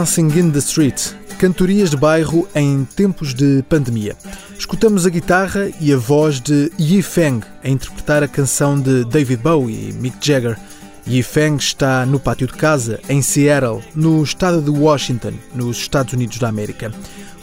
Dancing in the Street, cantorias de bairro em tempos de pandemia. Escutamos a guitarra e a voz de Yi Feng a interpretar a canção de David Bowie e Mick Jagger. Yi Feng está no pátio de casa, em Seattle, no estado de Washington, nos Estados Unidos da América.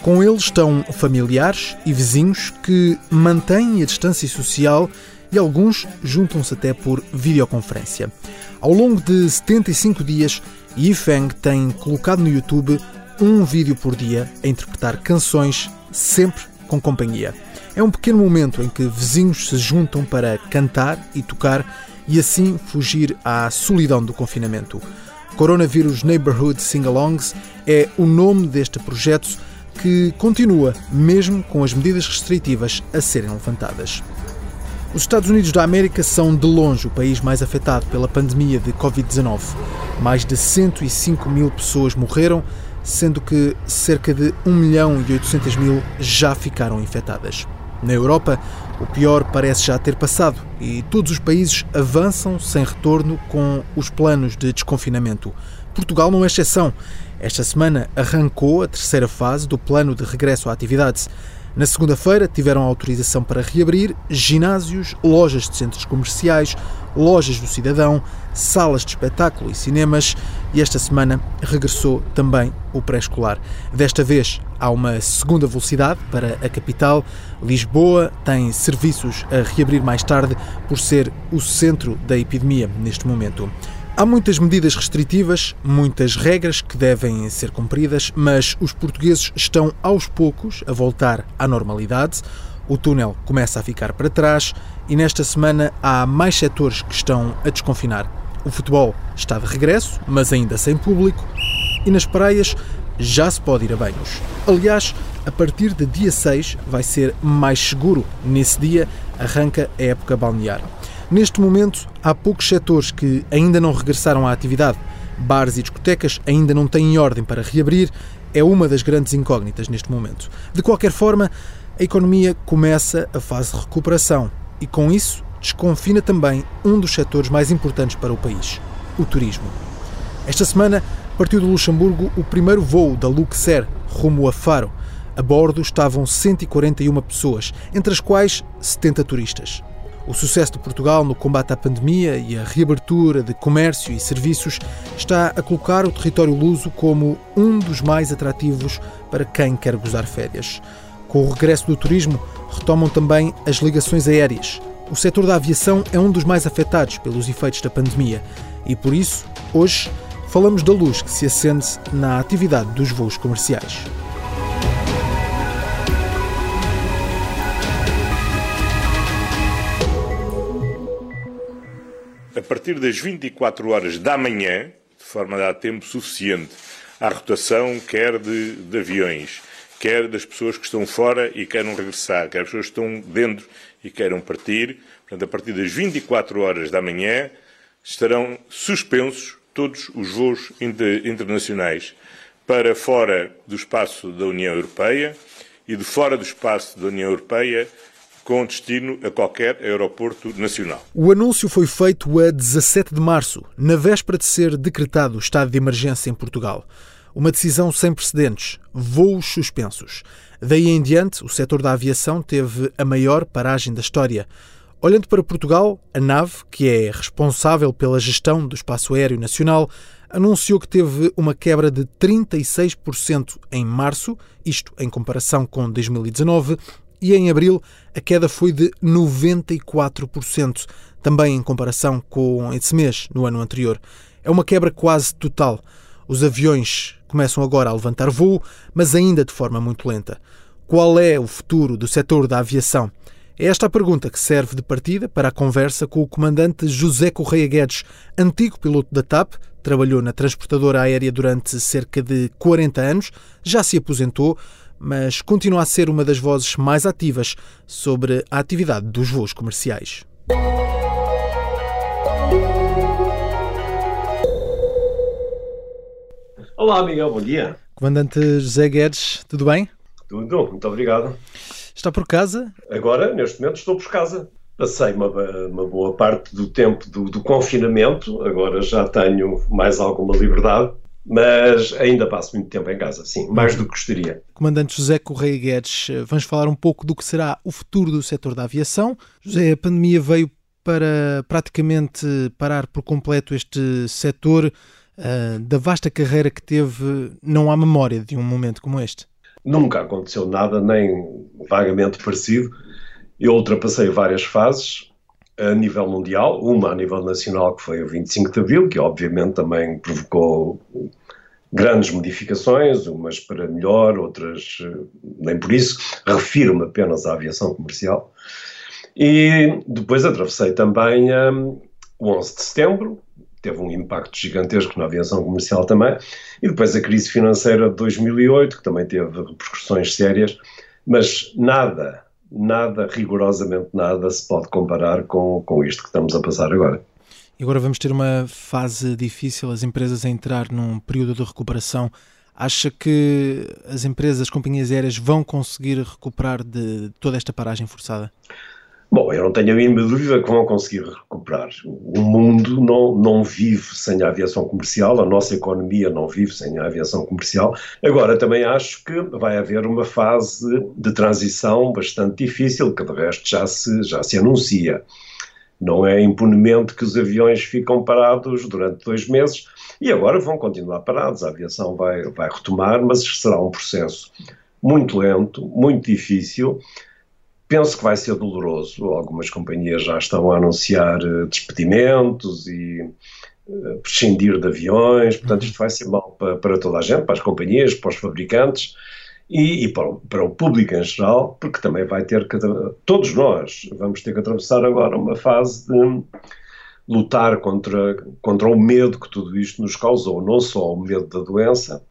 Com ele estão familiares e vizinhos que mantêm a distância social e alguns juntam-se até por videoconferência. Ao longo de 75 dias, Yifeng tem colocado no YouTube um vídeo por dia a interpretar canções, sempre com companhia. É um pequeno momento em que vizinhos se juntam para cantar e tocar e assim fugir à solidão do confinamento. Coronavirus Neighborhood Sing-Alongs é o nome deste projeto que continua, mesmo com as medidas restritivas a serem levantadas. Os Estados Unidos da América são de longe o país mais afetado pela pandemia de Covid-19. Mais de 105 mil pessoas morreram, sendo que cerca de 1 milhão e 800 mil já ficaram infectadas. Na Europa, o pior parece já ter passado e todos os países avançam sem retorno com os planos de desconfinamento. Portugal não é exceção. Esta semana arrancou a terceira fase do plano de regresso à atividade. Na segunda-feira tiveram autorização para reabrir ginásios, lojas de centros comerciais, lojas do cidadão, salas de espetáculo e cinemas e esta semana regressou também o pré-escolar. Desta vez há uma segunda velocidade para a capital. Lisboa tem serviços a reabrir mais tarde por ser o centro da epidemia neste momento. Há muitas medidas restritivas, muitas regras que devem ser cumpridas, mas os portugueses estão aos poucos a voltar à normalidade. O túnel começa a ficar para trás e nesta semana há mais setores que estão a desconfinar. O futebol está de regresso, mas ainda sem público, e nas praias já se pode ir a banhos. Aliás, a partir de dia 6 vai ser mais seguro. Nesse dia arranca a época balnear. Neste momento, há poucos setores que ainda não regressaram à atividade. Bares e discotecas ainda não têm ordem para reabrir, é uma das grandes incógnitas neste momento. De qualquer forma, a economia começa a fase de recuperação e, com isso, desconfina também um dos setores mais importantes para o país: o turismo. Esta semana partiu do Luxemburgo o primeiro voo da Luxair rumo a Faro. A bordo estavam 141 pessoas, entre as quais 70 turistas. O sucesso de Portugal no combate à pandemia e a reabertura de comércio e serviços está a colocar o território luso como um dos mais atrativos para quem quer gozar férias. Com o regresso do turismo, retomam também as ligações aéreas. O setor da aviação é um dos mais afetados pelos efeitos da pandemia e, por isso, hoje falamos da luz que se acende na atividade dos voos comerciais. A partir das 24 horas da manhã, de forma a dar tempo suficiente à rotação, quer de, de aviões, quer das pessoas que estão fora e queiram regressar, quer das pessoas que estão dentro e queiram partir. Portanto, a partir das 24 horas da manhã estarão suspensos todos os voos inter internacionais para fora do espaço da União Europeia e de fora do espaço da União Europeia com destino a qualquer aeroporto nacional. O anúncio foi feito a 17 de março, na véspera de ser decretado o estado de emergência em Portugal. Uma decisão sem precedentes, voos suspensos. Daí em diante, o setor da aviação teve a maior paragem da história. Olhando para Portugal, a nave, que é responsável pela gestão do espaço aéreo nacional, anunciou que teve uma quebra de 36% em março, isto em comparação com 2019, e em abril a queda foi de 94%, também em comparação com esse mês no ano anterior. É uma quebra quase total. Os aviões começam agora a levantar voo, mas ainda de forma muito lenta. Qual é o futuro do setor da aviação? É esta a pergunta que serve de partida para a conversa com o comandante José Correia Guedes, antigo piloto da TAP, trabalhou na transportadora aérea durante cerca de 40 anos, já se aposentou, mas continua a ser uma das vozes mais ativas sobre a atividade dos voos comerciais. Olá, Miguel, bom dia. Comandante José Guedes, tudo bem? Tudo, muito obrigado. Está por casa? Agora, neste momento, estou por casa. Passei uma, uma boa parte do tempo do, do, confinamento, agora já tenho mais alguma liberdade, mas ainda passo muito tempo em casa, sim, mais do que gostaria. Comandante José Correia Guedes, vamos falar um pouco do que será o futuro do setor da aviação. José, a pandemia veio para praticamente parar por completo este setor. Uh, da vasta carreira que teve, não há memória de um momento como este. Nunca aconteceu nada, nem vagamente parecido. Eu ultrapassei várias fases a nível mundial, uma a nível nacional, que foi o 25 de Abril, que obviamente também provocou grandes modificações, umas para melhor, outras eh, nem por isso. Refiro-me apenas à aviação comercial. E depois atravessei também um, o 11 de setembro, teve um impacto gigantesco na aviação comercial também, e depois a crise financeira de 2008, que também teve repercussões sérias, mas nada, nada, rigorosamente nada, se pode comparar com, com isto que estamos a passar agora. E agora vamos ter uma fase difícil, as empresas a entrar num período de recuperação. Acha que as empresas, as companhias aéreas vão conseguir recuperar de toda esta paragem forçada? Bom, eu não tenho a mínima dúvida que vão conseguir recuperar. O mundo não, não vive sem a aviação comercial, a nossa economia não vive sem a aviação comercial. Agora, também acho que vai haver uma fase de transição bastante difícil, que de resto já se, já se anuncia. Não é impunemente que os aviões ficam parados durante dois meses e agora vão continuar parados. A aviação vai, vai retomar, mas será um processo muito lento, muito difícil Penso que vai ser doloroso. Algumas companhias já estão a anunciar eh, despedimentos e uh, prescindir de aviões. Portanto, isto vai ser mal para, para, toda a gente, para as companhias, para os fabricantes e, e para, o, para, o, público em geral, porque também vai ter que. Todos nós vamos ter que atravessar agora uma fase de lutar contra, contra o medo que tudo isto nos causou. Não só o medo da doença,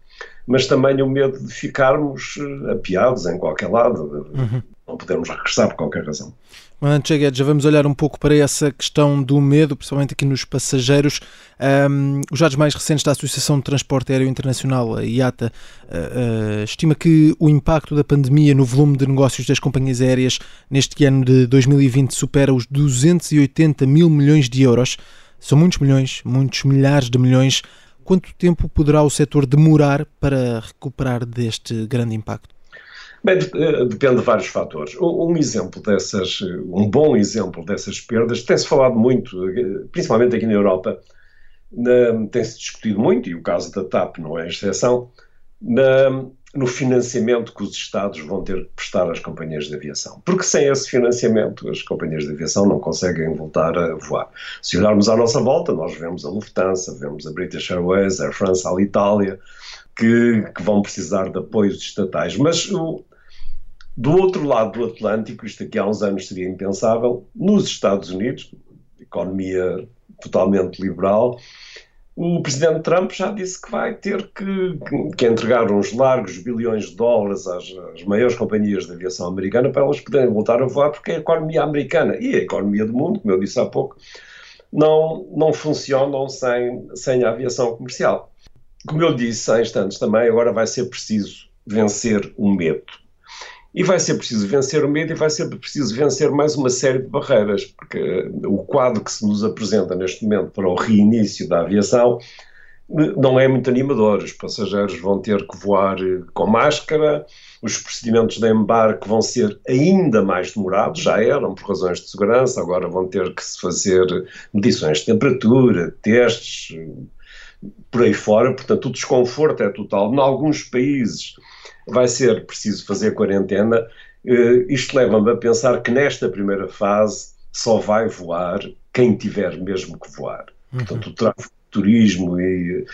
mas também o medo de ficarmos eh, apiados em qualquer lado. Uhum não podemos regressar por qualquer razão. Cheguet, já vamos olhar um pouco para essa questão do medo, principalmente aqui nos passageiros. Um, os dados mais recentes da Associação de Transporte Aéreo Internacional, a IATA, uh, uh, estima que o impacto da pandemia no volume de negócios das companhias aéreas neste ano de 2020 supera os 280 mil milhões de euros. São muitos milhões, muitos milhares de milhões. Quanto tempo poderá o setor demorar para recuperar deste grande impacto? Bem, eh, depende de vários fatores. Um exemplo dessas, um bom exemplo dessas perdas, tem-se falado muito, eh, principalmente aqui na Europa, tem-se discutido muito, e o caso da TAP não é exceção, na, no financiamento que os Estados vão ter que prestar às companhias de aviação. Porque sem esse financiamento, as companhias de aviação não conseguem voltar a voar. Se olharmos à nossa volta, nós vemos a Lufthansa, vemos a British Airways, a France, a Itália, que, que, vão precisar de apoios estatais. Mas o, do outro lado do Atlântico, isto aqui há uns anos seria impensável, nos Estados Unidos, economia totalmente liberal, o presidente Trump já disse que vai ter que, que entregar uns largos bilhões de dólares às, às, maiores companhias de aviação americana para elas poderem voltar a voar, porque a economia americana e a economia do mundo, como eu disse há pouco, não, não funcionam sem, sem a aviação comercial. Como eu disse há instantes também, agora vai ser preciso vencer o medo. E vai ser preciso vencer o medo e vai ser preciso vencer mais uma série de barreiras, porque o quadro que se nos apresenta neste momento para o reinício da aviação não é muito animador. Os passageiros vão ter que voar com máscara, os procedimentos de embarque vão ser ainda mais demorados, já eram por razões de segurança, agora vão ter que se fazer medições de temperatura, testes, por aí fora, portanto o desconforto é total. Em alguns países vai ser preciso fazer quarentena. Uh, isto leva-me a pensar que nesta primeira fase só vai voar quem tiver mesmo que voar. Uhum. Portanto, o, turismo e,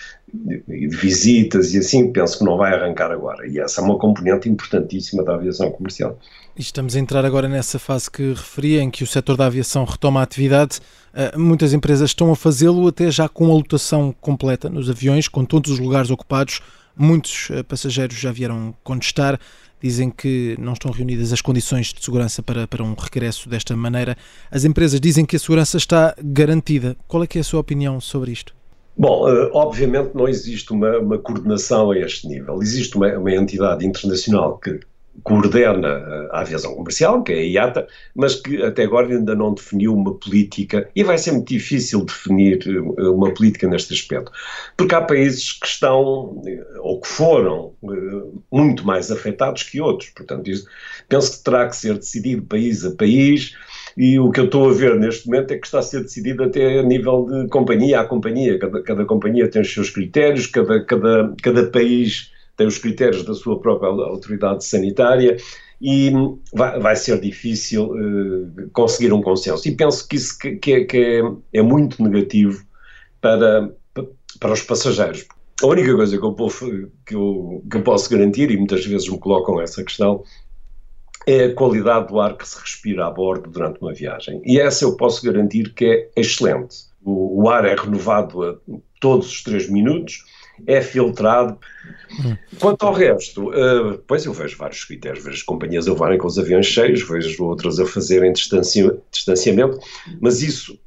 e, visitas e assim, penso que não vai arrancar agora. E essa é uma componente importantíssima da aviação comercial. Estamos a entrar agora nessa fase que referia, em que o setor da aviação retoma a atividade. Uh, muitas empresas estão a fazê-lo até já com a lotação completa nos aviões, com todos os lugares ocupados. Muitos uh, passageiros já vieram contestar dizem que não estão reunidas as condições de segurança para, para um regresso desta maneira. As empresas dizem que a segurança está garantida. Qual é é a sua opinião sobre isto? Bom, eh, obviamente não existe uma, uma coordenação a este nível. Existe uma, uma entidade internacional que coordena a aviação comercial, que é a IATA, mas que até agora ainda não definiu uma política, e vai ser muito difícil definir eh, uma política neste aspecto, porque há países que estão, eh, ou que foram, eh, muito mais afetados que outros, portanto, isso, penso que terá que ser decidido país a país, e o que eu estou a ver neste momento é que está a ser decidido até a nível de companhia a companhia, cada, cada companhia tem os seus critérios, cada, cada, cada país tem os critérios da sua própria autoridade sanitária e vai, vai ser difícil uh, conseguir um consenso. E penso que isso que, que, é, que é, é, muito negativo para, para os passageiros. A única coisa que eu, que, eu, que eu posso garantir, e muitas vezes me colocam essa questão, é a qualidade do ar que se respira a bordo durante uma viagem. E essa eu posso garantir que é excelente. O, o ar é renovado a todos os três minutos, é filtrado. Quanto ao resto, uh, pois eu vejo vários critérios, vejo as companhias a levarem com os aviões cheios, vejo outras a fazerem distanci distanciamento, mas isso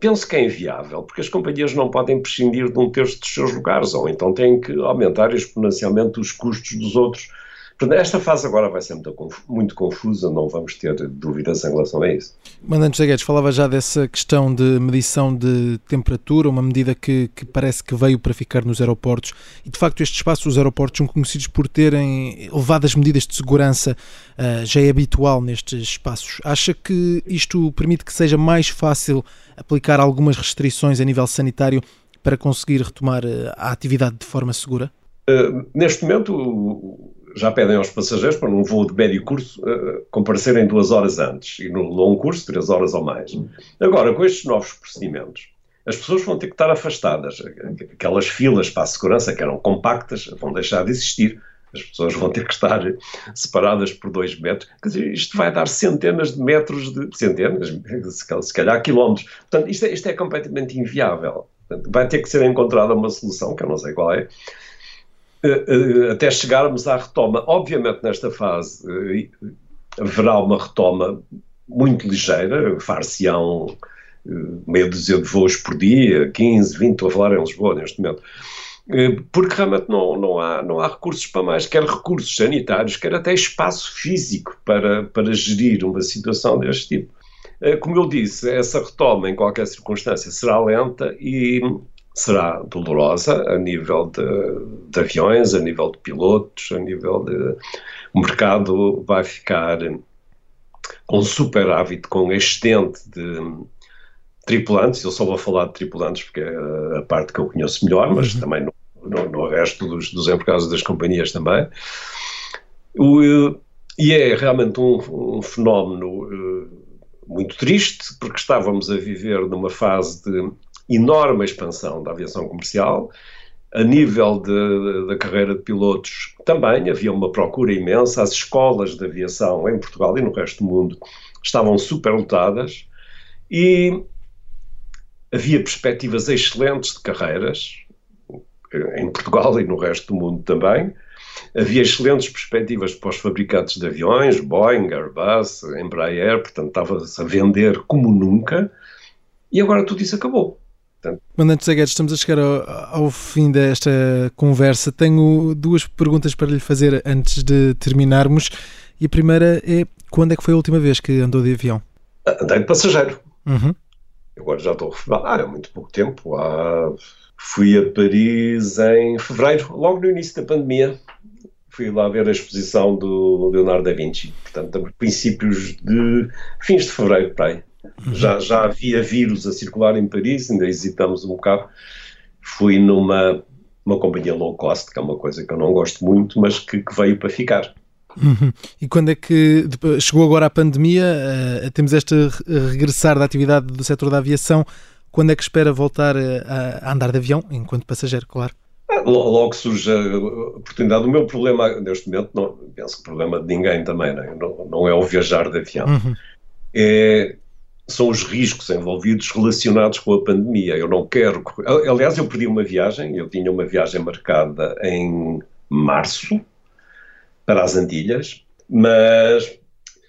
penso que é inviável, porque as companhias não podem prescindir de um terço dos seus lugares, ou então têm que aumentar exponencialmente os custos dos outros Portanto, esta fase agora vai ser muito, muito confusa, não vamos ter dúvidas em relação a isso. Mandante José Guedes, falava já dessa questão de medição de temperatura, uma medida que, que, parece que veio para ficar nos aeroportos e de facto estes espaços, os aeroportos, são conhecidos por terem elevadas medidas de segurança, uh, já é habitual nestes espaços. Acha que isto permite que seja mais fácil aplicar algumas restrições a nível sanitário para conseguir retomar uh, a atividade de forma segura? Uh, neste momento, já pedem aos passageiros, para num voo de médio curso, uh, comparecerem duas horas antes e no longo curso, três horas ou mais. Agora, com estes novos procedimentos, as pessoas vão ter que estar afastadas. Aquelas filas para a segurança que eram compactas vão deixar de existir. As pessoas vão ter que estar separadas por dois metros. Quer dizer, isto vai dar centenas de metros de. centenas, se calhar quilómetros. Portanto, isto é, isto é completamente inviável. Portanto, vai ter que ser encontrada uma solução, que eu não sei qual é, até chegarmos à retoma. Obviamente, nesta fase eh, haverá uma retoma muito ligeira, far-se-ão meia dúzia de voos por dia, 15, 20, estou a falar em Lisboa neste momento, porque realmente não, não, há, não há recursos para mais, quer recursos sanitários, quer até espaço físico para, para gerir uma situação deste tipo. Como eu disse, essa retoma em qualquer circunstância será lenta e será dolorosa a nível de, de, aviões, a nível de pilotos, a nível de. O mercado vai ficar com superávit, com excedente de tripulantes. Eu só vou falar de tripulantes porque é a parte que eu conheço melhor, mas uhum. também no, no, no, resto dos, dos empregados das companhias também. O, e é realmente um, um fenómeno uh, muito triste, porque estávamos a viver numa fase de enorme expansão da aviação comercial. A nível da carreira de pilotos também havia uma procura imensa. As escolas de aviação em Portugal e no resto do mundo estavam superlotadas e havia perspectivas excelentes de carreiras em Portugal e no resto do mundo também. Havia excelentes perspectivas para os fabricantes de aviões, Boeing, Airbus, Embraer, portanto estava-se a vender como nunca, e agora tudo isso acabou. Portanto... Mandante José Guedes, estamos a chegar ao, ao, fim desta conversa. Tenho duas perguntas para lhe fazer antes de terminarmos. E a primeira é: quando é que foi a última vez que andou de avião? Andei de passageiro. Uhum. Agora já estou a há muito pouco tempo. Há... Fui a Paris em fevereiro, logo no início da pandemia. Fui lá ver a exposição do Leonardo da Vinci. Portanto, a princípios de fins de fevereiro, para aí. Já, já havia vírus a circular em Paris, ainda hesitamos um bocado. Fui numa uma companhia low cost, que é uma coisa que eu não gosto muito, mas que, que veio para ficar. Uhum. E quando é que chegou agora a pandemia, uh, temos este regressar da atividade do setor da aviação, Quando é que espera voltar a, a andar de avião, enquanto passageiro, claro? Ah, logo surge a oportunidade. O meu problema, neste momento, não, penso que o problema de ninguém também, não, é? não, não é o viajar de avião. Uhum. É, são os riscos envolvidos relacionados com a pandemia. Eu não quero. Aliás, eu perdi uma viagem, eu tinha uma viagem marcada em março para as Antilhas, mas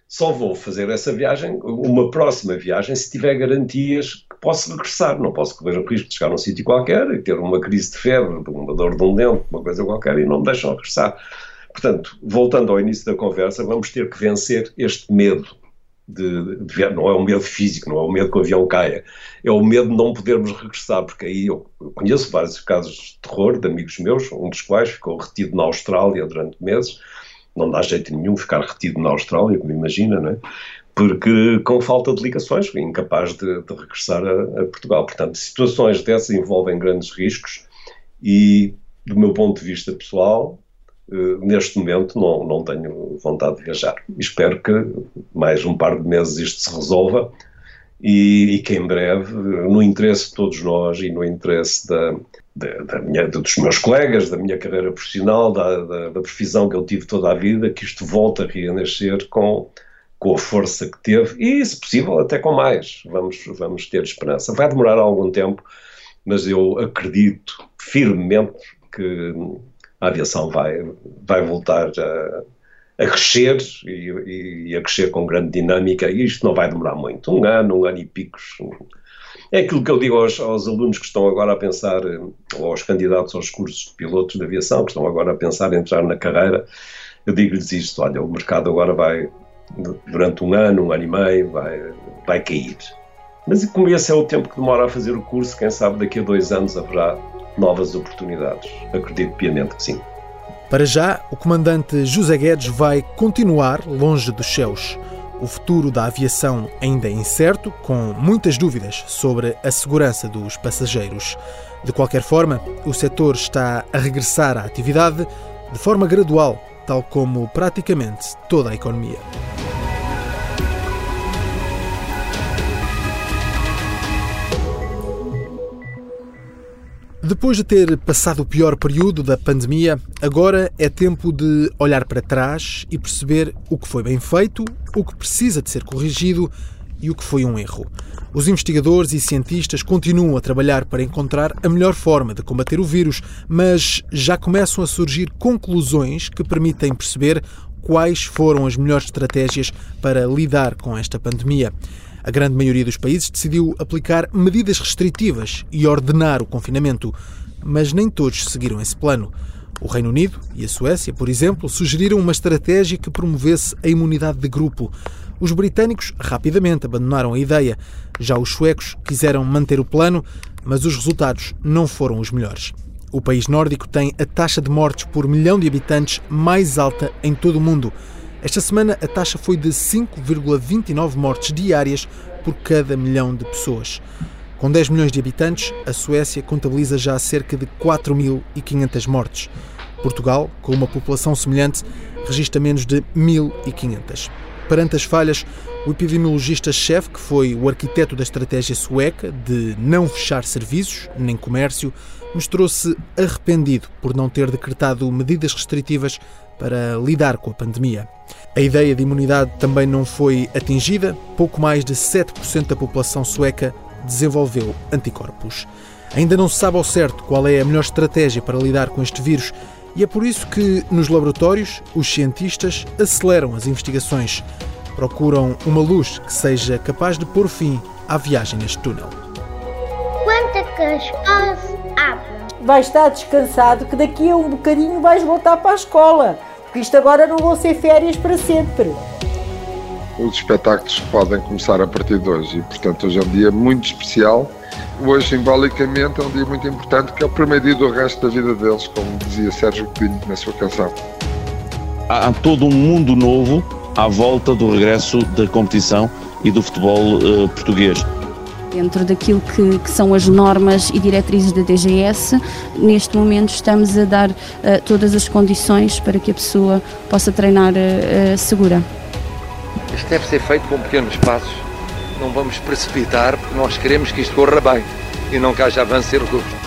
só vou fazer essa viagem, uma próxima viagem, se tiver garantias que posso regressar. Não posso correr o risco de chegar num sítio qualquer e ter uma crise de febre, uma dor de um dente, uma coisa qualquer, e não me deixam regressar. Portanto, voltando ao início da conversa, vamos ter que vencer este medo de, de, não é o medo físico, não é o medo que o avião caia, é o medo de não podermos regressar, porque aí eu, eu, conheço vários casos de terror de amigos meus, um dos quais ficou retido na Austrália durante meses, não dá jeito nenhum ficar retido na Austrália, como imagina, não é? Porque com falta de ligações, incapaz de, de regressar a, a Portugal. Portanto, situações dessas envolvem grandes riscos e, do meu ponto de vista pessoal, neste momento não, não tenho vontade de viajar. Espero que mais um par de meses isto se resolva e, e que em breve, no interesse de todos nós e no interesse da, da, da minha, dos meus colegas, da minha carreira profissional, da, da, da, profissão que eu tive toda a vida, que isto volte a renascer com, com a força que teve e, se possível, até com mais. Vamos, vamos ter esperança. Vai demorar algum tempo, mas eu acredito firmemente que a aviação vai, vai voltar a, a crescer e, e, a crescer com grande dinâmica e isto não vai demorar muito, um ano, um ano e picos. É aquilo que eu digo aos, aos alunos que estão agora a pensar, ou aos candidatos aos cursos de pilotos de aviação, que estão agora a pensar em entrar na carreira, eu digo-lhes isto, olha, o mercado agora vai, durante um ano, um ano e meio, vai, vai cair. Mas como esse é o tempo que demora a fazer o curso, quem sabe daqui a dois anos haverá novas oportunidades. Acredito piamente que sim. Para já, o comandante José Guedes vai continuar longe dos céus. O futuro da aviação ainda é incerto, com muitas dúvidas sobre a segurança dos passageiros. De qualquer forma, o setor está a regressar à atividade de forma gradual, tal como praticamente toda a economia. Depois de ter passado o pior período da pandemia, agora é tempo de olhar para trás e perceber o que foi bem feito, o que precisa de ser corrigido e o que foi um erro. Os investigadores e cientistas continuam a trabalhar para encontrar a melhor forma de combater o vírus, mas já começam a surgir conclusões que permitem perceber quais foram as melhores estratégias para lidar com esta pandemia. A grande maioria dos países decidiu aplicar medidas restritivas e ordenar o confinamento, mas nem todos seguiram esse plano. O Reino Unido e a Suécia, por exemplo, sugeriram uma estratégia que promovesse a imunidade de grupo. Os britânicos rapidamente abandonaram a ideia. Já os suecos quiseram manter o plano, mas os resultados não foram os melhores. O país nórdico tem a taxa de mortes por milhão de habitantes mais alta em todo o mundo. Esta semana a taxa foi de 5,29 mortes diárias por cada milhão de pessoas. Com 10 milhões de habitantes, a Suécia contabiliza já cerca de 4.500 mortes. Portugal, com uma população semelhante, registra menos de 1.500. Perante as falhas, o epidemiologista-chefe, que foi o arquiteto da estratégia sueca de não fechar serviços nem comércio, mostrou-se arrependido por não ter decretado medidas restritivas para lidar com a pandemia. A ideia de imunidade também não foi atingida, pouco mais de 7% da população sueca desenvolveu anticorpos. Ainda não se sabe ao certo qual é a melhor estratégia para lidar com este vírus e é por isso que, nos laboratórios, os cientistas aceleram as investigações. Procuram uma luz que seja capaz de pôr fim à viagem neste túnel. Quando é que as escolas abrem? Vais estar descansado que daqui a um bocadinho vais voltar para a escola. Porque isto agora não vão ser férias para sempre. Os espetáculos podem começar a partir de hoje e, portanto, hoje é um dia muito especial. Hoje, simbolicamente, é um dia muito importante, que é o primeiro dia do resto da vida deles, como dizia Sérgio Godinho na sua canção. Há todo um mundo novo à volta do regresso da competição e do futebol uh, português dentro daquilo que, que, são as normas e diretrizes da DGS. Neste momento estamos a dar uh, todas as condições para que a pessoa possa treinar uh, segura. Isto deve ser feito com pequenos passos não vamos precipitar, porque nós queremos que isto corra bem e não que haja avanço e recurso.